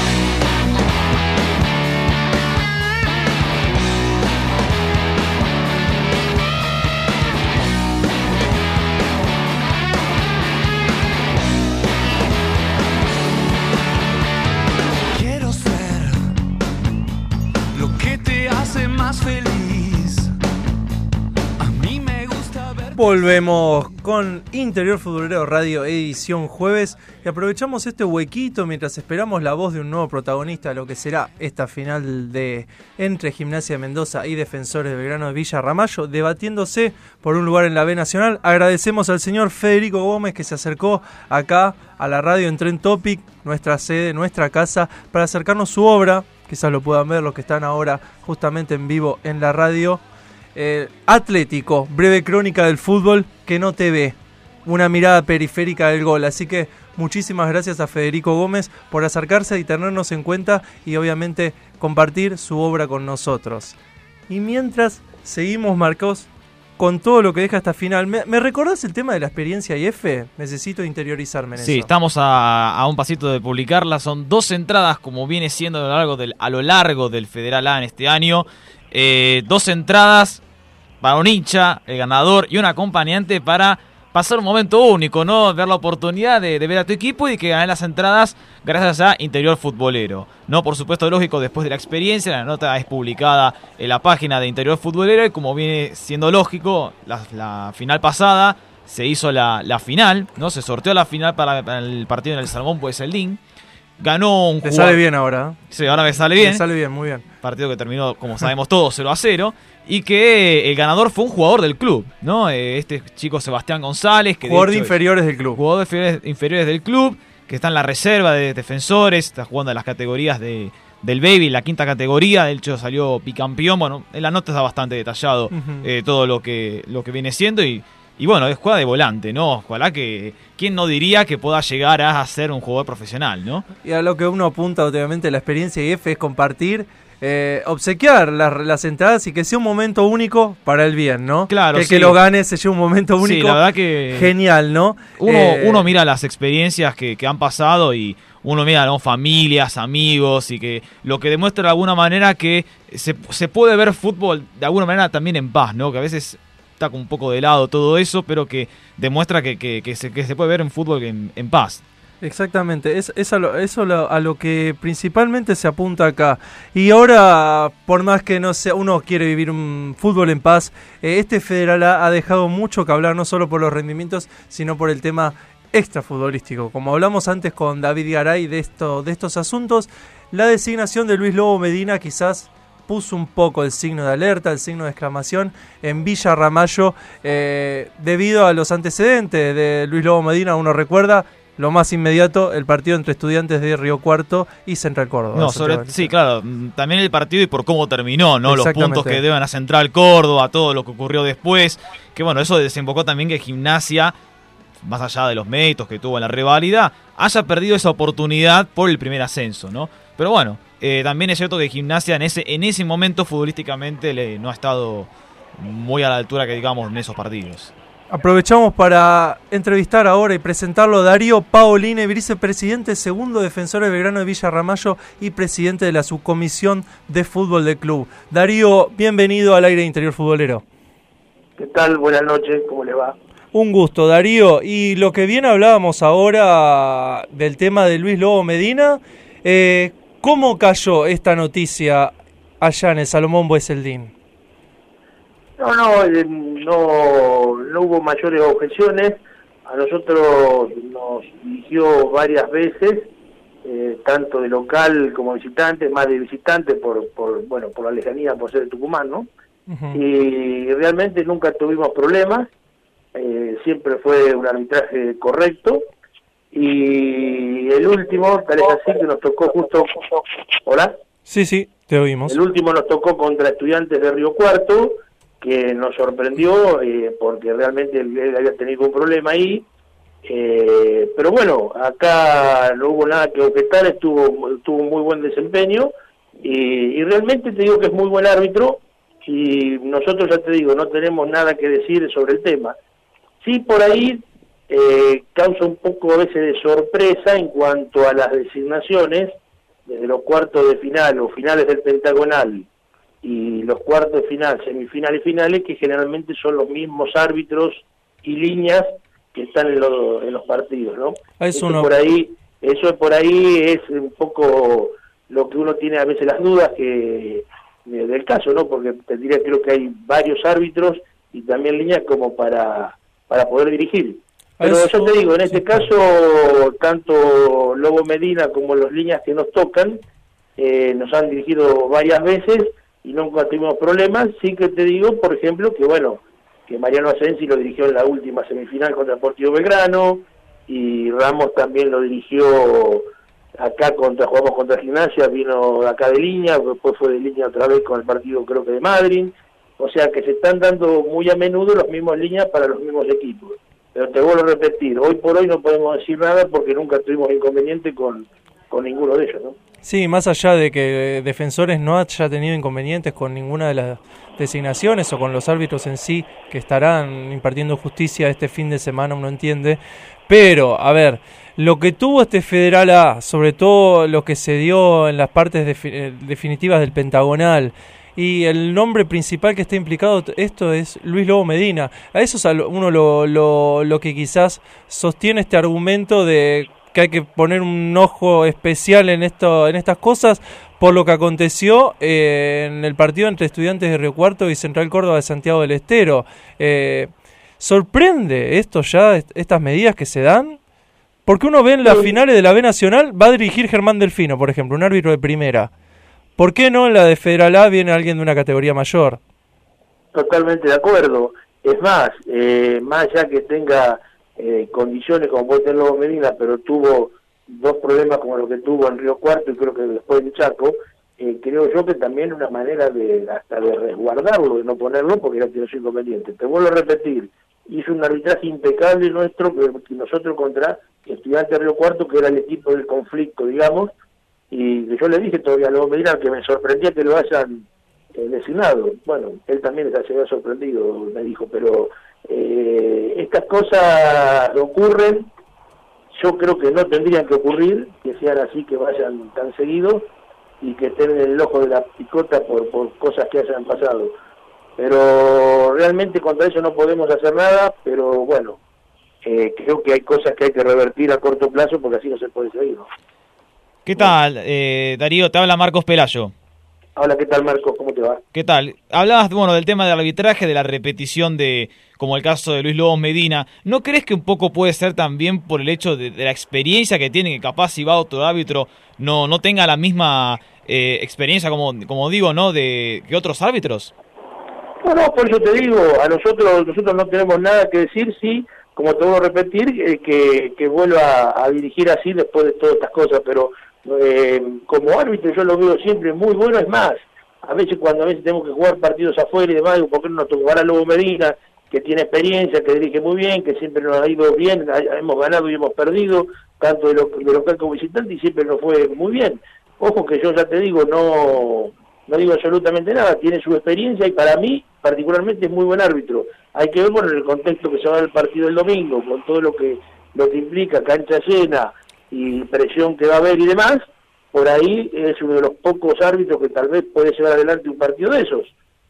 Volvemos con Interior Futbolero Radio edición jueves y aprovechamos este huequito mientras esperamos la voz de un nuevo protagonista de lo que será esta final de entre Gimnasia de Mendoza y Defensores de Belgrano de Villa Ramallo debatiéndose por un lugar en la B Nacional. Agradecemos al señor Federico Gómez que se acercó acá a la radio en Tren Topic, nuestra sede, nuestra casa, para acercarnos su obra. Quizás lo puedan ver los que están ahora justamente en vivo en la radio. Eh, Atlético, breve crónica del fútbol que no te ve. Una mirada periférica del gol. Así que muchísimas gracias a Federico Gómez por acercarse y tenernos en cuenta y obviamente compartir su obra con nosotros. Y mientras seguimos, Marcos, con todo lo que deja esta final, ¿me, me recordás el tema de la experiencia IF? Necesito interiorizarme en Sí, eso. estamos a, a un pasito de publicarla. Son dos entradas, como viene siendo a lo largo del, a lo largo del Federal A en este año. Eh, dos entradas para un hincha, el ganador y un acompañante para pasar un momento único, ¿no? Ver la oportunidad de, de ver a tu equipo y que ganen las entradas gracias a Interior Futbolero. No, por supuesto, lógico, después de la experiencia, la nota es publicada en la página de Interior Futbolero y como viene siendo lógico, la, la final pasada se hizo la, la final, ¿no? Se sorteó la final para, para el partido en el Salmón, pues el link. Ganó un Te jugador- sale bien ahora. ¿eh? Sí, ahora me sale bien. Me sale bien, muy bien. Partido que terminó, como sabemos todos, 0 a 0. Y que el ganador fue un jugador del club, ¿no? Eh, Este chico Sebastián González. Que Jugador de hecho inferiores del club. Jugador de inferiores, inferiores del club, que está en la reserva de defensores, está jugando en las categorías de, del Baby, la quinta categoría. De hecho, salió bicampeón. Bueno, en la nota está bastante detallado eh, todo lo que, lo que viene siendo. Y, y bueno, es juega de volante, ¿no? Ojalá que. ¿Quién no diría que pueda llegar a ser un jugador profesional, ¿no? Y a lo que uno apunta, obviamente, la experiencia IF es compartir, eh, obsequiar las, las entradas y que sea un momento único para el bien, ¿no? Claro, Que sí. que lo gane se lleve un momento Sí, único. la verdad que- Genial, ¿no? Uno, Eh, uno mira las experiencias que, que han pasado y uno mira ¿no? familias, amigos y que lo que demuestra de alguna manera que se, se puede ver fútbol de alguna manera también en paz, ¿no? Que a veces está con un poco de lado todo eso, pero que demuestra que, que- que se, que se puede ver en fútbol en, en paz. Exactamente, es, a lo, eso lo- a lo que principalmente se apunta acá. Y ahora, por más que no sea, uno quiere vivir un fútbol en paz, eh, este Federal A ha dejado mucho que hablar, no solo por los rendimientos, sino por el tema extrafutbolístico. Como hablamos antes con David Garay de estos asuntos, la designación de Luis Lobo Medina quizás puso un poco el signo de alerta, el signo de exclamación en Villa Ramallo, eh, debido a los antecedentes de Luis Lobo Medina, uno recuerda lo más inmediato, el partido entre estudiantes de Río Cuarto y Central Córdoba. No, sobre, sí, claro, mm, también el partido y por cómo terminó, ¿no? Los puntos que deben a Central Córdoba, todo lo que ocurrió después. Que bueno, eso desembocó también que Gimnasia, más allá de los méritos que tuvo en la reválida, haya perdido esa oportunidad por el primer ascenso, ¿no? Pero bueno, eh, también es cierto que Gimnasia en ese, en ese momento futbolísticamente le, no ha estado muy a la altura que digamos en esos partidos. Aprovechamos para entrevistar ahora y presentarlo a Darío Paoline, vicepresidente segundo defensor de Belgrano de Villa Ramallo y presidente de la subcomisión de fútbol del club. Darío, bienvenido al aire interior futbolero. ¿Qué tal? Buenas noches, ¿cómo le va? Un gusto, Darío. Y lo que bien hablábamos ahora del tema de Luis Lobo Medina, eh, ¿cómo cayó esta noticia allá en el Salomón Bueseldín? No, no, eh, no, no hubo mayores objeciones. A nosotros nos dirigió varias veces, eh, tanto de local como visitante, más de visitante por, por, bueno, por la lejanía, por ser de Tucumán, ¿no? Y realmente nunca tuvimos problemas, eh, siempre fue un arbitraje correcto. Y el último, tal es así que nos tocó justo... ¿Hola? Sí, sí, te oímos. El último nos tocó contra estudiantes de Río Cuarto, que nos sorprendió eh, porque realmente él había tenido un problema ahí. Eh, pero bueno, acá no hubo nada que objetar, estuvo, tuvo un muy buen desempeño y, y, realmente te digo que es muy buen árbitro y nosotros ya te digo, no tenemos nada que decir sobre el tema. Sí, por ahí eh, causa un poco a veces de sorpresa en cuanto a las designaciones desde los cuartos de final o finales del pentagonal y los cuartos de final, semifinales y finales, que generalmente son los mismos árbitros y líneas que están en, en los partidos, ¿no? Eso, por ahí, eso por ahí es un poco lo que uno tiene a veces las dudas que del caso, ¿no? Porque te diría creo que hay varios árbitros y también líneas como para para poder dirigir. Pero yo te digo, en este caso, tanto Lobo Medina como las líneas que nos tocan, eh, nos han dirigido varias veces y nunca tuvimos problemas. Sí que te digo, por ejemplo, que bueno, que Mariano Asensi lo dirigió en la última semifinal contra Deportivo Belgrano y Ramos también lo dirigió acá contra jugamos contra Gimnasia, vino acá de línea, después fue de línea otra vez con el partido creo que de Madrid. O sea que se están dando muy a menudo las mismas líneas para los mismos equipos. Pero te vuelvo a repetir, hoy por hoy no podemos decir nada porque nunca tuvimos inconveniente con, con ninguno de ellos, ¿no? Sí, más allá de que Defensores no haya tenido inconvenientes con ninguna de las designaciones o con los árbitros en sí que estarán impartiendo justicia este fin de semana, uno entiende. Pero, a ver, lo que tuvo este Federal A, sobre todo lo que se dio en las partes definitivas del Pentagonal, y el nombre principal que está implicado esto es Luis Lobo Medina. A eso es uno lo, lo que quizás sostiene este argumento de que hay que poner un ojo especial en esto en estas cosas por lo que aconteció eh, en el partido entre estudiantes de Río Cuarto y Central Córdoba de Santiago del Estero. Eh, ¿Sorprende esto ya, estas medidas que se dan? Porque uno ve en las finales de la B Nacional, va a dirigir Germán Delfino, por ejemplo, un árbitro de primera. ¿Por qué no en la de Federal A viene alguien de una categoría mayor? Totalmente de acuerdo. Es más, eh, más allá que tenga eh, condiciones como puede tener Lobo Medina, pero tuvo dos problemas como lo que tuvo en Río Cuarto y creo que después en Chaco, eh, creo yo que también una manera de hasta de resguardarlo, de no ponerlo, porque ya tiene inconveniente. Te vuelvo a repetir, hizo un arbitraje impecable nuestro, que nosotros contra Estudiante Río Cuarto, que era el equipo del conflicto, digamos, y yo le dije todavía a Lobo Medina que me sorprendía que lo hayan designado. Bueno, él también se había sorprendido, me dijo, pero eh, estas cosas ocurren, yo creo que no tendrían que ocurrir, que sean así, que vayan tan seguidos y que estén en el ojo de la picota por, por cosas que hayan pasado. Pero realmente contra eso no podemos hacer nada, pero bueno, eh, creo que hay cosas que hay que revertir a corto plazo porque así no se puede seguir. ¿Qué tal, eh, Darío? Te habla Marcos Pelayo. Hola, ¿qué tal Marcos? ¿Cómo te va? ¿Qué tal? Hablabas bueno, del tema del arbitraje, de la repetición de, como el caso de Luis Lobos Medina. ¿No crees que un poco puede ser también por el hecho de, la experiencia que tiene, que capaz si va otro árbitro no, no tenga la misma eh, experiencia, como, como digo, ¿no? De que otros árbitros. No, no, por eso te digo, a nosotros nosotros no tenemos nada que decir, sí, como te voy a repetir, eh, que, que vuelva a dirigir así después de todas estas cosas, pero eh, como árbitro yo lo veo siempre muy bueno, es más, a veces cuando a veces tenemos que jugar partidos afuera y demás, ¿por qué no nos toca jugar a Lobo Medina, que tiene experiencia, que dirige muy bien, que siempre nos ha ido bien, hemos ganado y hemos perdido, tanto de, lo, de local como visitante, y siempre nos fue muy bien. Ojo que yo ya te digo, no, no digo absolutamente nada, tiene su experiencia y para mí particularmente es muy buen árbitro. Hay que ver bueno, en el contexto que se va a el partido el domingo, con todo lo que, lo que implica, cancha llena, y presión que va a haber y demás, por ahí es uno de los pocos árbitros que tal vez puede llevar adelante un partido de esos.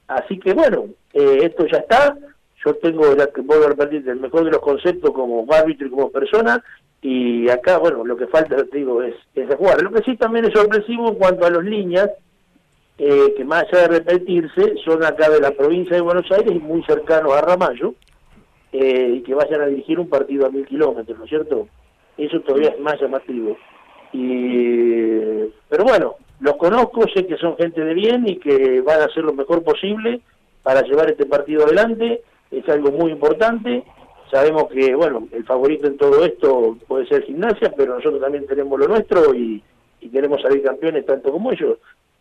Así que bueno, eh, esto ya está, yo tengo, ya que puedo repetir, el mejor de los conceptos como árbitro y como persona, y acá, bueno, lo que falta, te digo, es, es jugar. Lo que sí también es sorpresivo en cuanto a los líneas, eh, que más allá de repetirse, son acá de la provincia de Buenos Aires y muy cercanos a Ramallo, eh, y que vayan a dirigir un partido a mil kilómetros, ¿no es cierto? Eso todavía es más llamativo. Y, pero bueno, los conozco, sé que son gente de bien y que van a hacer lo mejor posible para llevar este partido adelante, es algo muy importante. Sabemos que, bueno, el favorito en todo esto puede ser gimnasia, pero nosotros también tenemos lo nuestro y, y queremos salir campeones tanto como ellos.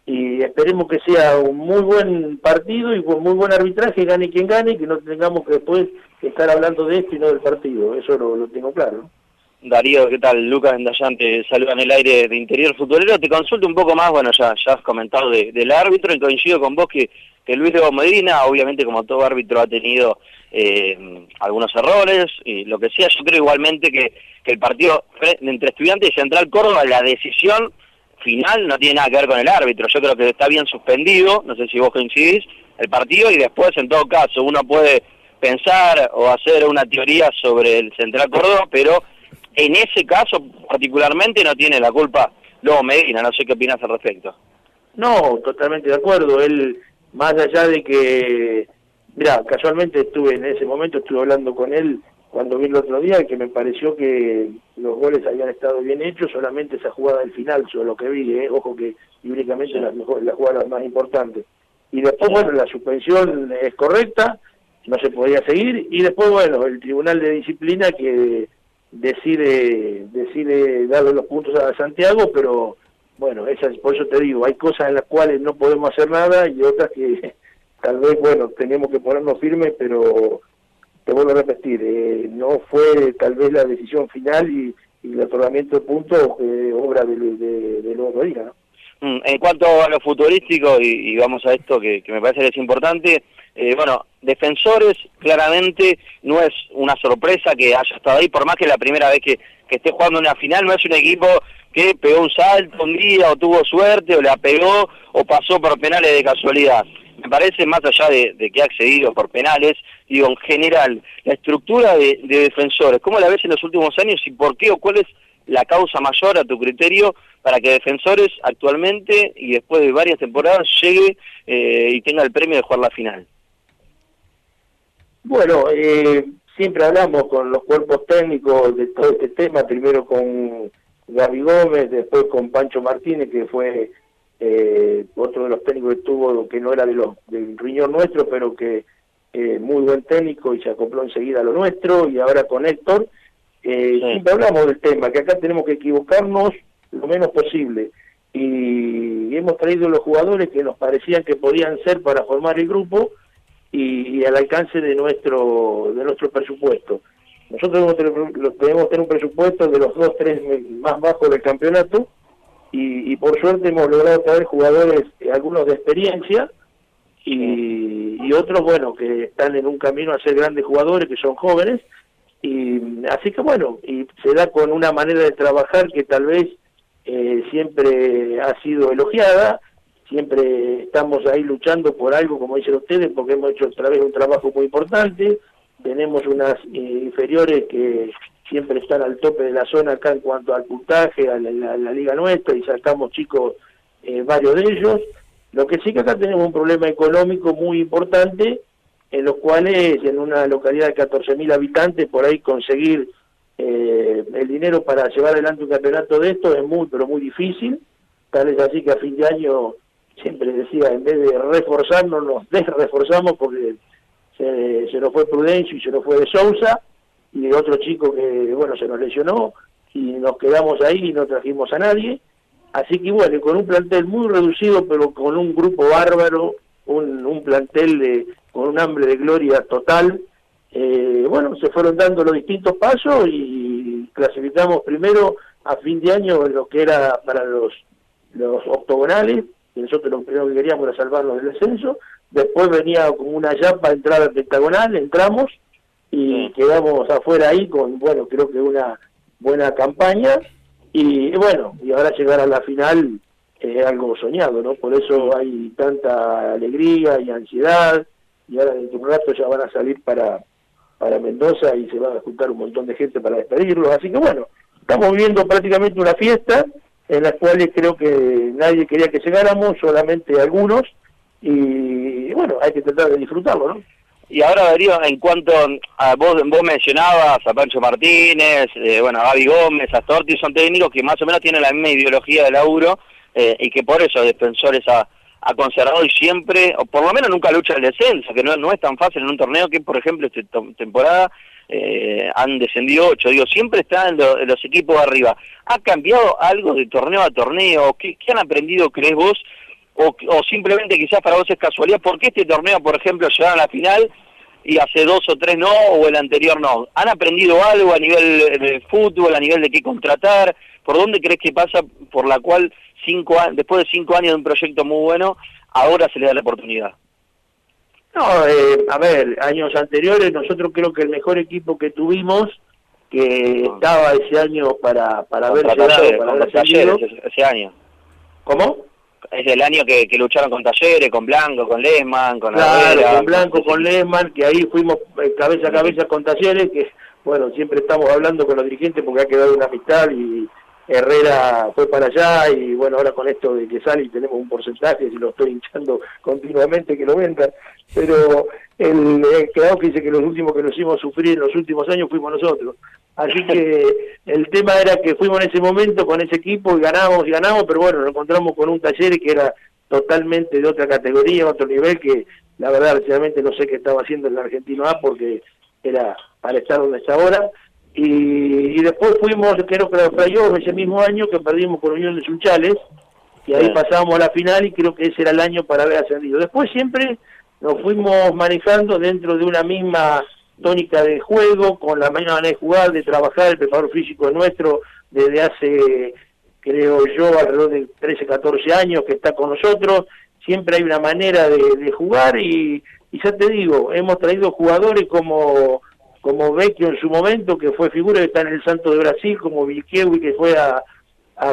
Y esperemos que sea un muy buen partido y con muy buen arbitraje, gane quien gane, y que no tengamos que después estar hablando de esto y no del partido. Eso lo, lo tengo claro. Darío, ¿qué tal? Lucas Endayán te saluda en el aire de Interior Futbolero. Te consulto un poco más, bueno, ya, ya has comentado de- del árbitro y coincido con vos que, que Luis León Medina, obviamente como todo árbitro ha tenido eh, algunos errores y lo que sea, yo creo igualmente que, el partido entre Estudiantes y Central Córdoba, la decisión final no tiene nada que ver con el árbitro. Yo creo que está bien suspendido, no sé si vos coincidís, el partido y después en todo caso uno puede pensar o hacer una teoría sobre el Central Córdoba, pero en ese caso particularmente no tiene la culpa luego Medina, no sé qué opinas al respecto. No, totalmente de acuerdo. Él, más allá de que, mira, casualmente estuve en ese momento, estuve hablando con él cuando vi el otro día que me pareció que los goles habían estado bien hechos, solamente esa jugada del final, yo lo que vi, eh, ojo que y únicamente las mejores, las jugadas más importantes. Y después, bueno, la suspensión es correcta, no se podía seguir, y después, bueno, el Tribunal de Disciplina que decide decide darle los puntos a Santiago, pero bueno, esas, por eso te digo, hay cosas en las cuales no podemos hacer nada y otras que (laughs) tal vez, bueno, tenemos que ponernos firmes, pero te vuelvo a repetir, eh, no fue tal vez la decisión final y, y el otorgamiento de puntos obra de, de, de días, ¿no? Mm, En cuanto a lo futurístico, y, vamos a esto que, me parece que es importante, eh, bueno, defensores claramente no es una sorpresa que haya estado ahí, por más que la primera vez que, que esté jugando una final no es un equipo que pegó un salto un día o tuvo suerte o la pegó o pasó por penales de casualidad. Me parece más allá de, de que ha accedido por penales, digo, en general, la estructura de, de defensores, ¿cómo la ves en los últimos años y por qué o cuál es la causa mayor a tu criterio para que Defensores actualmente y después de varias temporadas llegue eh, y tenga el premio de jugar la final. Bueno, eh, siempre hablamos con los cuerpos técnicos de todo este tema, primero con Gaby Gómez, después con Pancho Martínez, que fue eh, otro de los técnicos que tuvo, que no era de los del riñón nuestro, pero que eh, muy buen técnico y se acopló enseguida a lo nuestro, y ahora con Héctor. Eh, Siempre hablamos del tema, que acá tenemos que equivocarnos lo menos posible. Y hemos traído los jugadores que nos parecían que podían ser para formar el grupo y, al alcance de nuestro de nuestro presupuesto. Nosotros debemos tener un presupuesto de los dos, tres más bajos del campeonato y, y por suerte hemos logrado traer jugadores, eh, algunos de experiencia y, y otros, bueno, que están en un camino a ser grandes jugadores, que son jóvenes. Y así que bueno, y se da con una manera de trabajar que tal vez eh, siempre ha sido elogiada, siempre estamos ahí luchando por algo, como dicen ustedes, porque hemos hecho otra vez un trabajo muy importante, tenemos unas inferiores que siempre están al tope de la zona acá en cuanto al puntaje, a la, la- la liga nuestra, y sacamos chicos, eh, varios de ellos. Lo que sí que acá tenemos un problema económico muy importante, en los cuales en una localidad de 14.000 habitantes, por ahí conseguir eh, el dinero para llevar adelante un campeonato de esto es muy, pero muy difícil. Tal es así que a fin de año siempre decía, en vez de reforzarnos, nos (laughs) desreforzamos porque se, nos fue Prudencio y se nos fue de Sousa y otro chico que, bueno, se nos lesionó y nos quedamos ahí y no trajimos a nadie. Así que bueno, con un plantel muy reducido, pero con un grupo bárbaro, un, un plantel de, con un hambre de gloria total, eh, bueno, se fueron dando los distintos pasos y clasificamos primero a fin de año lo que era para los, los octogonales, que nosotros lo primero que queríamos era salvarnos del descenso, después venía como una yapa entrar al pentagonal, entramos y quedamos afuera ahí con, bueno, creo que una buena campaña. Y bueno, y ahora llegar a la final es algo soñado, ¿no? Por eso hay tanta alegría y ansiedad y ahora dentro de un rato ya van a salir para, para Mendoza y se van a juntar un montón de gente para despedirlos. Así que bueno, estamos viviendo prácticamente una fiesta en la cual creo que nadie quería que llegáramos, solamente algunos, y bueno, hay que tratar de disfrutarlo, ¿no? Y ahora, Darío, en cuanto a vos, vos mencionabas a Pancho Martínez, eh, bueno, a Gaby Gómez, a Storti, son técnicos que más o menos tienen la misma ideología de laburo eh, y que por eso Defensores ha, ha conservado y siempre, o por lo menos nunca lucha el descenso, que no, no es tan fácil en un torneo que, por ejemplo, esta temporada eh, han descendido ocho. Digo, siempre están los, equipos arriba. ¿Ha cambiado algo de torneo a torneo? ¿Qué, qué han aprendido, crees vos? O, o, simplemente quizás para vos es casualidad, ¿por qué este torneo, por ejemplo, llegaron a la final y hace dos o tres no, o el anterior no? ¿Han aprendido algo a nivel de fútbol, a nivel de qué contratar? ¿Por dónde crees que pasa por la cual cinco después de cinco años de un proyecto muy bueno, ahora se le da la oportunidad? No, eh, a ver, años anteriores nosotros creo que el mejor equipo que tuvimos, que estaba ese año para, para haber Talleres, para haber. Talleres ese, ese año. ¿Cómo? Es el año que, que lucharon con Talleres, con Blanco, con Lehmann, con Claro, con Blanco, con Lehmann, que ahí fuimos eh, cabeza a cabeza con Talleres, que bueno, siempre estamos hablando con los dirigentes porque ha quedado una amistad y Herrera fue para allá y bueno, ahora con esto de que sale y tenemos un porcentaje, si lo estoy hinchando continuamente que lo vendan, pero el, el quedado que dice que los últimos que nos hicimos sufrir en los últimos años fuimos nosotros. Así que (laughs) el tema era que fuimos en ese momento con ese equipo y ganamos y ganamos, pero bueno, nos encontramos con un taller que era totalmente de otra categoría, otro nivel, que la verdad, sinceramente no sé qué estaba haciendo el Argentino A porque era para estar donde está ahora. Y, y después fuimos, creo que era Playoff ese mismo año que perdimos con Unión de Sunchales, y ahí Sí. pasábamos a la final y creo que ese era el año para haber ascendido. Después siempre nos fuimos manejando dentro de una misma tónica de juego, con la misma manera de jugar, de trabajar, el preparador físico nuestro desde hace, creo yo, alrededor de 13, 14 años que está con nosotros, siempre hay una manera de, de jugar y, y ya te digo, hemos traído jugadores como como Vecchio en su momento, que fue figura que está en el Santo de Brasil, como Vilquewi, que fue a,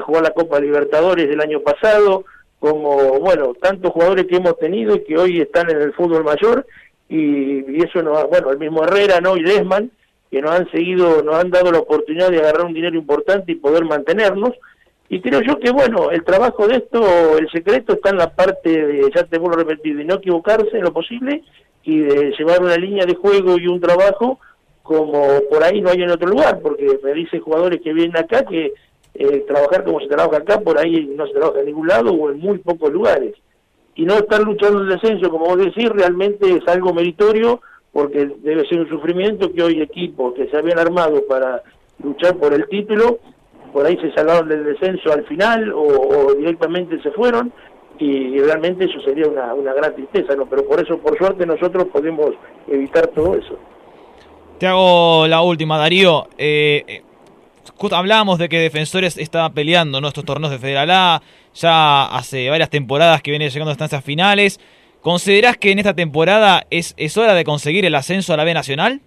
jugar la Copa Libertadores del año pasado, como, bueno, tantos jugadores que hemos tenido y que hoy están en el fútbol mayor, y, y eso nos bueno, el mismo Herrera, ¿no? Y Desman, que nos han seguido, nos han dado la oportunidad de agarrar un dinero importante y poder mantenernos, y creo yo que, bueno, el trabajo de esto, el secreto está en la parte de, ya te vuelvo a repetir, de no equivocarse en lo posible y de llevar una línea de juego y un trabajo como por ahí no hay en otro lugar, porque me dicen jugadores que vienen acá que eh, trabajar como se trabaja acá, por ahí no se trabaja en ningún lado o en muy pocos lugares. Y no estar luchando el descenso, como vos decís, realmente es algo meritorio, porque debe ser un sufrimiento que hoy equipos que se habían armado para luchar por el título, por ahí se salvaron del descenso al final o, o directamente se fueron, y realmente eso sería una, una gran tristeza, ¿no? Pero por eso, por suerte, nosotros podemos evitar todo eso. Te hago la última, Darío. Eh, eh, hablábamos de que Defensores estaba peleando ¿no? estos torneos de Federal A, ya hace varias temporadas que viene llegando a estancias finales. ¿Considerás que en esta temporada es, es hora de conseguir el ascenso a la B Nacional?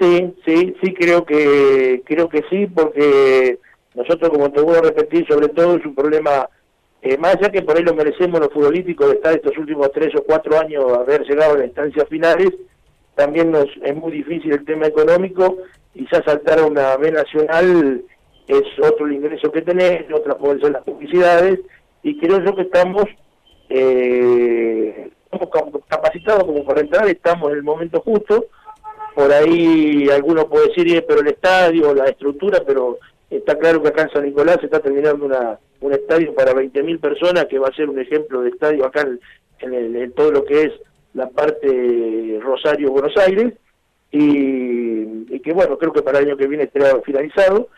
Sí, sí, sí creo que creo que sí, porque nosotros, como te vuelvo a repetir, sobre todo es un problema, eh, más allá que por ahí lo merecemos los futbolísticos de estar estos últimos tres o cuatro años haber llegado a las instancias finales, también nos es muy difícil el tema económico ya saltar a una B nacional es otro el ingreso que tenés, otras ser las publicidades, y creo yo que estamos eh, capacitados como para entrar, estamos en el momento justo, por ahí alguno puede decir, "Eh, pero el estadio, la estructura, pero está claro que acá en San Nicolás se está terminando una, un estadio para 20.000 personas, que va a ser un ejemplo de estadio acá en el- en todo lo que es la parte Rosario-Buenos Aires, y, que bueno, creo que para el año que viene estará finalizado.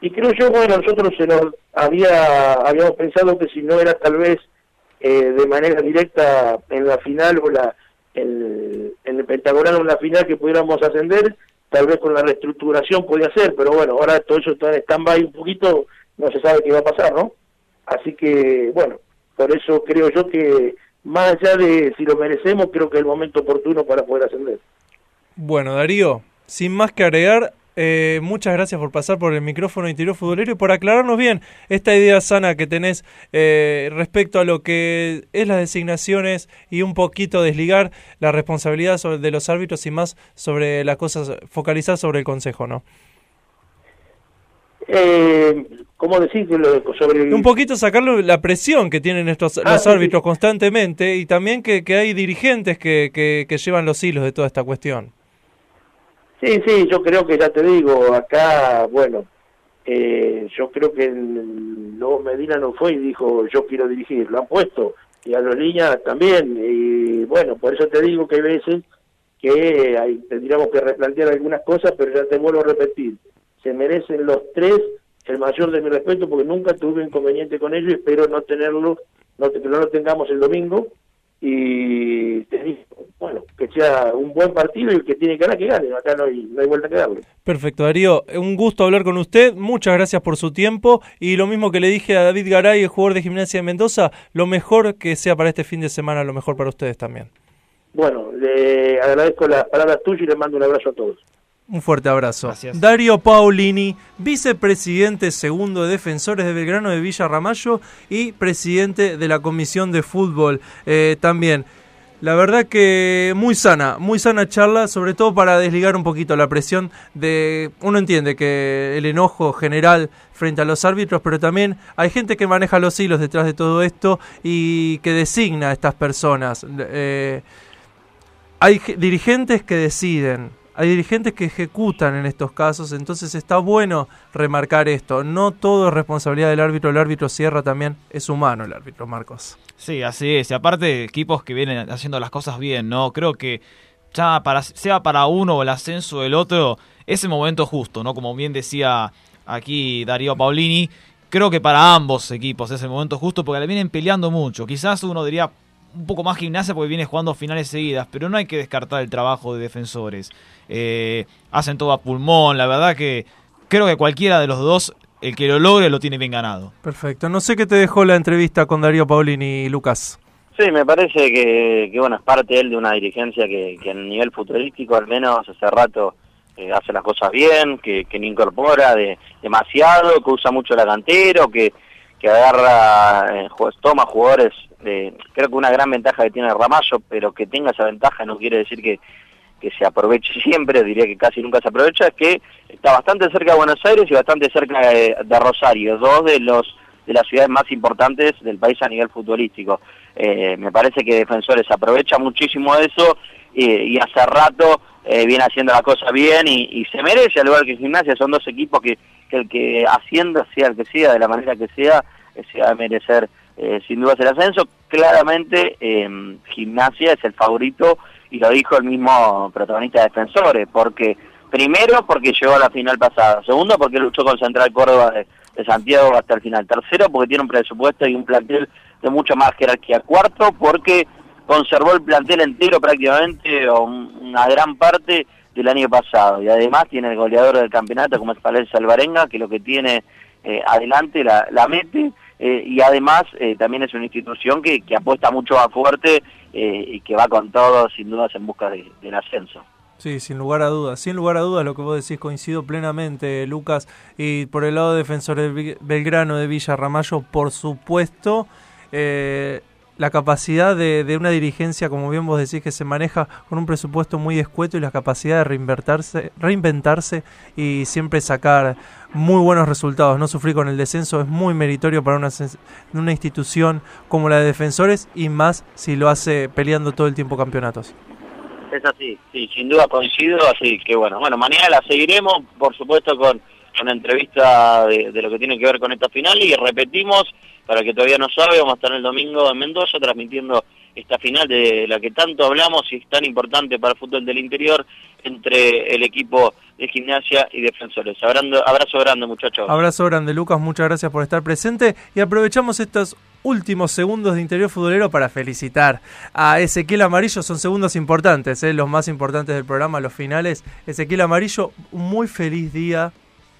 Y creo yo, bueno, nosotros se nos había, habíamos pensado que si no era tal vez eh, de manera directa en la final o la el, en el pentagonal o en la final que pudiéramos ascender, tal vez con la reestructuración podía ser, pero bueno, ahora todo eso está en stand-by un poquito, no se sabe qué va a pasar, ¿no? Así que, bueno, por eso creo yo que más allá de si lo merecemos, creo que es el momento oportuno para poder ascender. Bueno, Darío, sin más que agregar, eh, muchas gracias por pasar por el micrófono interior futbolero y por aclararnos bien esta idea sana que tenés eh, respecto a lo que es las designaciones y un poquito desligar la responsabilidad sobre, de los árbitros y más sobre las cosas, focalizar sobre el consejo, ¿no? Eh, ¿Cómo decirlo? Sobre Un poquito sacarle la presión que tienen estos, Ah, los sí, árbitros constantemente y también que, que hay dirigentes que, que, que llevan los hilos de toda esta cuestión. Sí, sí, yo creo que ya te digo, acá, bueno, eh, yo creo que el, luego Medina no fue y dijo, yo quiero dirigir, lo han puesto, y a los líneas también, y bueno, por eso te digo que hay veces que hay, tendríamos que replantear algunas cosas, pero ya te vuelvo a repetir, se merecen los tres el mayor de mi respeto porque nunca tuve inconveniente con ellos y espero no tenerlo, no, que no lo tengamos el domingo y te digo, bueno, que sea un buen partido y el que tiene que ganar, que gane, acá no hay, no hay vuelta que darle. Perfecto, Darío. Un gusto hablar con usted. Muchas gracias por su tiempo. Y lo mismo que le dije a David Garay, el jugador de Gimnasia de Mendoza, lo mejor que sea para este fin de semana, lo mejor para ustedes también. Bueno, le agradezco las palabras tuyas y le mando un abrazo a todos. Un fuerte abrazo. Dario Paulini, vicepresidente segundo de Defensores de Belgrano de Villa Ramallo y presidente de la Comisión de Fútbol eh, también. La verdad que muy sana, muy sana charla, sobre todo para desligar un poquito la presión de... Uno entiende que el enojo general frente a los árbitros, pero también hay gente que maneja los hilos detrás de todo esto y que designa a estas personas. Eh, hay ge- dirigentes que deciden, hay dirigentes que ejecutan en estos casos, entonces está bueno remarcar esto. No todo es responsabilidad del árbitro, el árbitro cierra también, es humano el árbitro, Marcos. Sí, así es. Y aparte, equipos que vienen haciendo las cosas bien, ¿no? Creo que ya para sea para uno o el ascenso del otro, es el momento justo, ¿no? Como bien decía aquí Darío Paulini, creo que para ambos equipos es el momento justo porque le vienen peleando mucho. Quizás uno diría un poco más gimnasia porque viene jugando finales seguidas, pero no hay que descartar el trabajo de defensores. Eh, hacen todo a pulmón, la verdad que creo que cualquiera de los dos, el que lo logre, lo tiene bien ganado. Perfecto. No sé qué te dejó la entrevista con Darío Paulini, Lucas. Sí, me parece que, que, bueno, es parte él de una dirigencia que, que a nivel futurístico al menos hace rato eh, hace las cosas bien, que, que no incorpora de, demasiado, que usa mucho la cantera, que, que agarra, eh, toma jugadores, de, creo que una gran ventaja que tiene Ramallo, pero que tenga esa ventaja no quiere decir que, que se aproveche siempre, diría que casi nunca se aprovecha, es que está bastante cerca de Buenos Aires y bastante cerca de, Rosario, dos de los de las ciudades más importantes del país a nivel futbolístico. Eh, me parece que Defensores aprovecha muchísimo eso eh, y hace rato eh, viene haciendo la cosa bien y, se merece, al igual que Gimnasia, son dos equipos que, que el que hacienda, sea el que sea, de la manera que sea, eh, se va a merecer eh, sin dudas el ascenso. Claramente Gimnasia es el favorito y lo dijo el mismo protagonista de Defensores, porque primero porque llegó a la final pasada, segundo porque luchó con Central Córdoba de, Santiago hasta el final, tercero porque tiene un presupuesto y un plantel de mucha más jerarquía, cuarto porque conservó el plantel entero prácticamente o un- una gran parte del año pasado y además tiene el goleador del campeonato como es Palencia Alvarenga que lo que tiene eh, adelante la, la mete eh, y además eh, también es una institución que, que apuesta mucho más fuerte eh, y que va con todo sin dudas en busca de- del ascenso. Sí, sin lugar a dudas. Sin lugar a dudas lo que vos decís coincido plenamente, Lucas. Y por el lado de Belgrano de Villa Ramallo, por supuesto, eh, la capacidad de, de una dirigencia, como bien vos decís, que se maneja con un presupuesto muy escueto y la capacidad de reinventarse, reinventarse y siempre sacar muy buenos resultados. No sufrir con el descenso es muy meritorio para una, una institución como la de Defensores y más si lo hace peleando todo el tiempo campeonatos. Es así, sí, sin duda coincido, así que bueno, bueno, mañana la seguiremos, por supuesto, con una entrevista de, lo que tiene que ver con esta final y repetimos, para el que todavía no sabe, vamos a estar el domingo en Mendoza transmitiendo esta final de la que tanto hablamos y es tan importante para el fútbol del interior entre el equipo de gimnasia y defensores. Abrazo, abrazo grande, muchachos. Abrazo grande, Lucas. Muchas gracias por estar presente. Y aprovechamos estos últimos segundos de interior futbolero para felicitar a Ezequiel Amarillo. Son segundos importantes, ¿eh? los más importantes del programa, los finales. Ezequiel Amarillo, muy feliz día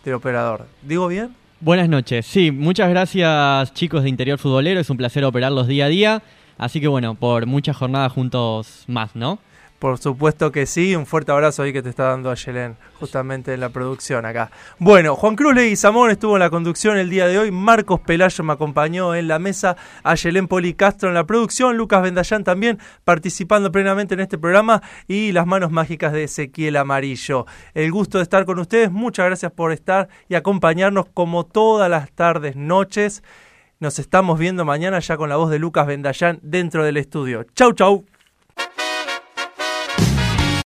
de operador. ¿Digo bien? Buenas noches. Sí, muchas gracias chicos de Interior Futbolero. Es un placer operarlos día a día. Así que bueno, por muchas jornadas juntos más, ¿no? Por supuesto que sí, un fuerte abrazo ahí que te está dando Ayelén, justamente en la producción acá. Bueno, Juan Cruz Leguizamón estuvo en la conducción el día de hoy, Marcos Pelayo me acompañó en la mesa, Ayelén Policastro en la producción, Lucas Vendallán también participando plenamente en este programa y las manos mágicas de Ezequiel Amarillo. El gusto de estar con ustedes, muchas gracias por estar y acompañarnos como todas las tardes, noches. Nos estamos viendo mañana ya con la voz de Lucas Vendallán dentro del estudio. Chau, chau.